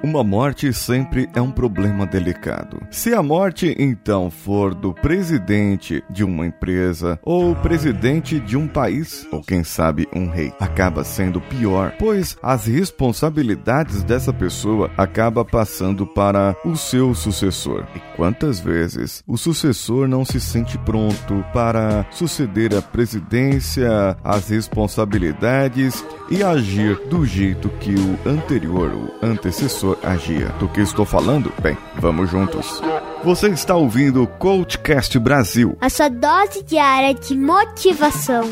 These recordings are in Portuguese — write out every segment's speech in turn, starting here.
Uma morte sempre é um problema delicado. Se a morte então for do presidente de uma empresa ou presidente de um país, ou quem sabe um rei, acaba sendo pior, pois as responsabilidades dessa pessoa acaba passando para o seu sucessor. E quantas vezes o sucessor não se sente pronto para suceder a presidência, as responsabilidades e agir do jeito que o anterior, o antecessor, agia. Do que estou falando? Bem, vamos juntos. Você está ouvindo o Coachcast Brasil a sua dose diária de motivação.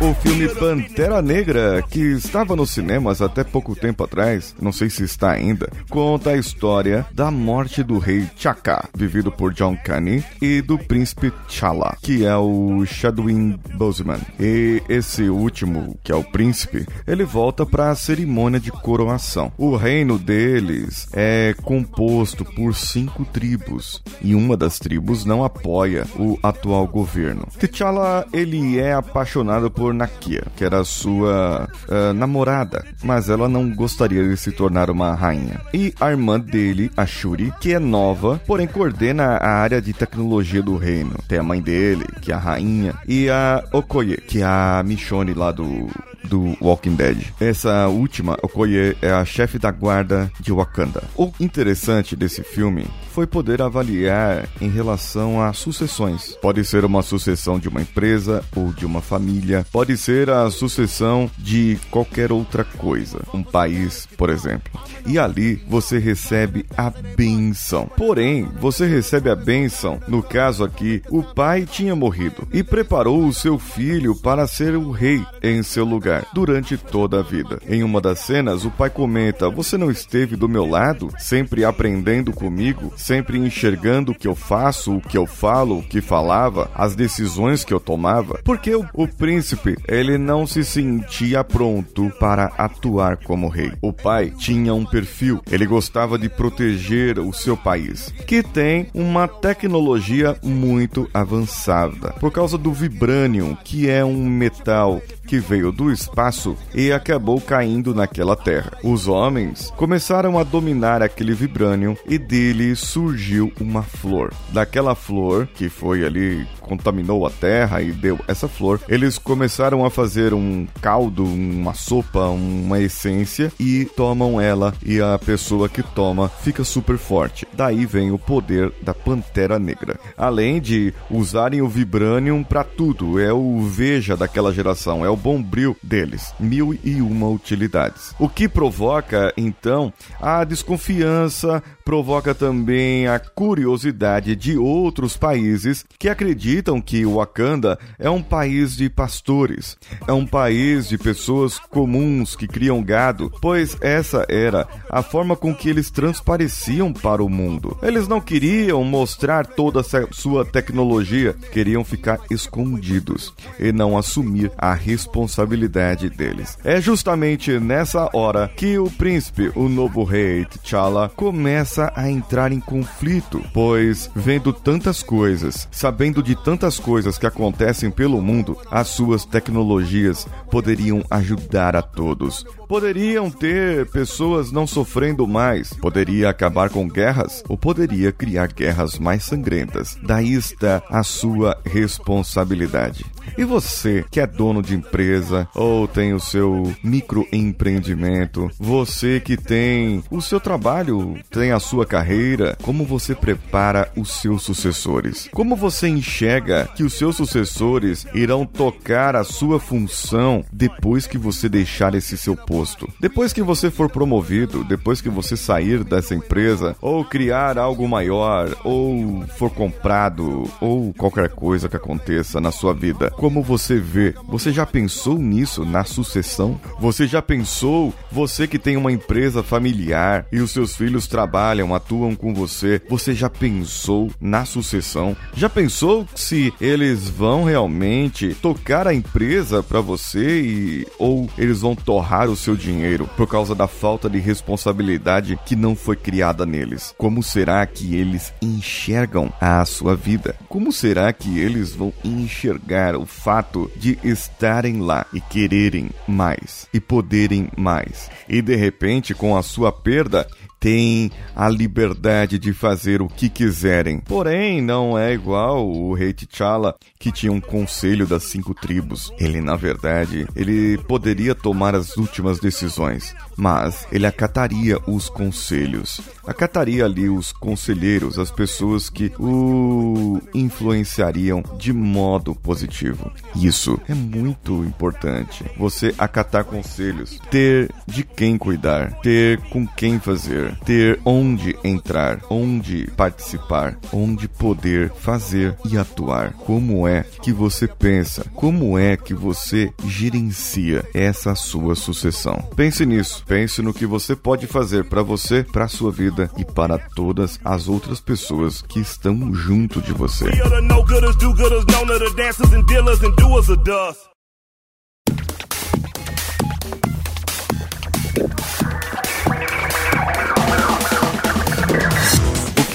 O filme Pantera Negra, que estava nos cinemas até pouco tempo atrás, não sei se está ainda, conta a história da morte do rei T'Chaka, vivido por John Caney, e do príncipe T'Challa, que é o Chadwick Boseman. E esse último, que é o príncipe, ele volta para a cerimônia de coroação. O reino deles é composto por cinco tribos, e uma das tribos não apoia o atual governo. T'Challa, ele é apaixonado por Nakia, que era sua uh, namorada, mas ela não gostaria de se tornar uma rainha. E a irmã dele, a Shuri, que é nova, porém coordena a área de tecnologia do reino. Tem a mãe dele, que é a rainha, e a Okoye, que é a Michonne lá do do Walking Dead. Essa última, Okoye, é a chefe da guarda de Wakanda. O interessante desse filme foi poder avaliar em relação a sucessões. Pode ser uma sucessão de uma empresa ou de uma família, pode ser a sucessão de qualquer outra coisa, um país, por exemplo. E ali você recebe a benção. Porém, você recebe a benção, no caso aqui, o pai tinha morrido e preparou o seu filho para ser o rei em seu lugar durante toda a vida. Em uma das cenas, o pai comenta: Você não esteve do meu lado, sempre aprendendo comigo, sempre enxergando o que eu faço, o que eu falo, o que falava, as decisões que eu tomava? Porque o, o príncipe, ele não se sentia pronto para atuar como rei. O pai tinha um perfil, ele gostava de proteger o seu país, que tem uma tecnologia muito avançada. Por causa do vibranium, que é um metal que veio do espaço e acabou caindo naquela terra. Os homens começaram a dominar aquele vibranium e dele surgiu uma flor. Daquela flor que foi ali contaminou a terra e deu essa flor, eles começaram a fazer um caldo, uma sopa, uma essência e tomam ela e a pessoa que toma fica super forte. Daí vem o poder da Pantera Negra. Além de usarem o Vibranium para tudo, é o veja daquela geração, é o bombril deles. Mil e uma utilidades. O que provoca, então, a desconfiança, provoca também a curiosidade de outros países que acreditam que Wakanda é um país de pastores, é um país de pessoas comuns que criam gado, pois essa era a forma com que eles transpareciam para o mundo. Eles não queriam mostrar toda a sua tecnologia, queriam ficar escondidos e não assumir a responsabilidade deles. É justamente nessa hora que o príncipe, o novo rei T'Challa, começa a entrar em conflito, pois vendo tantas coisas, sabendo de tantas coisas que acontecem pelo mundo, as suas tecnologias poderiam ajudar a todos. Poderiam ter pessoas não sofrendo mais, poderia acabar com guerras ou poderia criar guerras mais sangrentas. Daí está a sua responsabilidade. E você que é dono de empresa ou tem o seu microempreendimento, você que tem o seu trabalho, tem a sua carreira, como você prepara os seus sucessores? Como você enxerga que os seus sucessores irão tocar a sua função depois que você deixar esse seu posto? Depois que você for promovido, depois que você sair dessa empresa ou criar algo maior ou for comprado ou qualquer coisa que aconteça na sua vida, como você vê? Você já pensou nisso na sucessão? Você já pensou, você que tem uma empresa familiar e os seus filhos trabalham, atuam com você, você já pensou na sucessão? Já pensou se eles vão realmente tocar a empresa para você e ou eles vão torrar o seu dinheiro por causa da falta de responsabilidade que não foi criada neles? Como será que eles enxergam a sua vida? Como será que eles vão enxergar o fato de estarem lá e quererem mais e poderem mais? E de repente, com a sua perda, têm a liberdade de fazer o que quiserem. Porém, não é igual o rei T'Challa, que tinha um conselho das cinco tribos. Ele, na verdade, ele poderia tomar as últimas decisões, mas ele acataria os conselhos. Acataria ali os conselheiros, as pessoas que o influenciariam de modo positivo. Isso é muito importante. Você acatar conselhos, ter de quem cuidar, ter com quem fazer ter onde entrar, onde participar, onde poder fazer e atuar. Como é que você pensa? Como é que você gerencia essa sua sucessão? Pense nisso. Pense no que você pode fazer para você, para sua vida e para todas as outras pessoas que estão junto de você.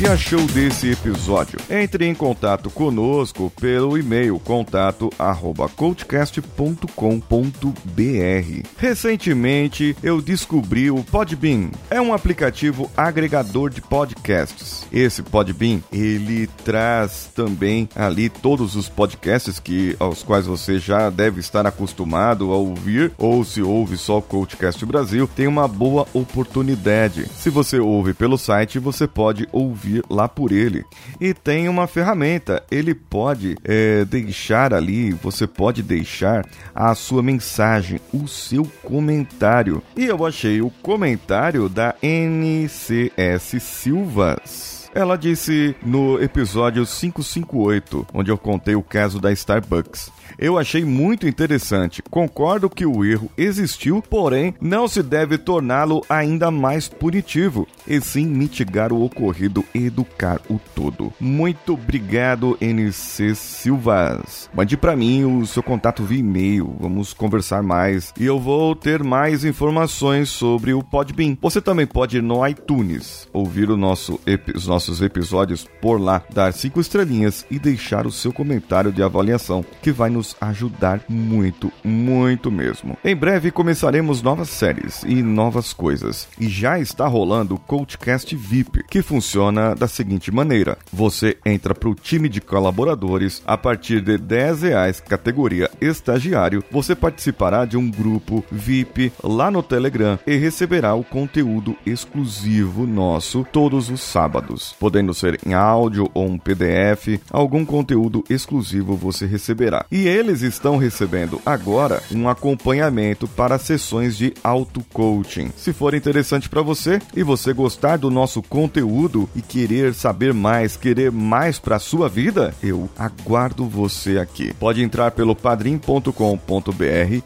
Que achou desse episódio? Entre em contato conosco pelo e-mail contato@coachcast.com.br. Recentemente eu descobri o Podbean. É um aplicativo agregador de podcasts. Esse Podbean, ele traz também ali todos os podcasts que aos quais você já deve estar acostumado a ouvir ou se ouve só o Coachcast Brasil, tem uma boa oportunidade. Se você ouve pelo site, você pode ouvir lá por ele. E tem uma ferramenta, ele pode é, deixar ali, você pode deixar a sua mensagem, o seu comentário. E eu achei o comentário da NCS Silvas. Ela disse no episódio 558, onde eu contei o caso da Starbucks. Eu achei muito interessante. Concordo que o erro existiu, porém não se deve torná-lo ainda mais punitivo, e sim mitigar o ocorrido e educar o todo. Muito obrigado, NC Silvas. Mande para mim o seu contato via e-mail, vamos conversar mais e eu vou ter mais informações sobre o Podbean. Você também pode ir no iTunes, ouvir o nosso os nossos episódios por lá, dar cinco estrelinhas e deixar o seu comentário de avaliação, que vai nos ajudar muito, muito mesmo. Em breve começaremos novas séries e novas coisas. E já está rolando o Coachcast VIP, que funciona da seguinte maneira: você entra para o time de colaboradores a partir de 10 reais, categoria estagiário. Você participará de um grupo VIP lá no Telegram e receberá o conteúdo exclusivo nosso todos os sábados, podendo ser em áudio ou um PDF. Algum conteúdo exclusivo você receberá. E eles estão recebendo agora um acompanhamento para sessões de auto-coaching. Se for interessante para você e você gostar do nosso conteúdo e querer saber mais, querer mais para sua vida, eu aguardo você aqui. Pode entrar pelo padrim.com.br,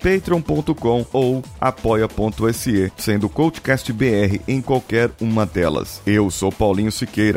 patreon.com ou apoia.se, sendo Coachcast BR em qualquer uma delas. Eu sou Paulinho Siqueira.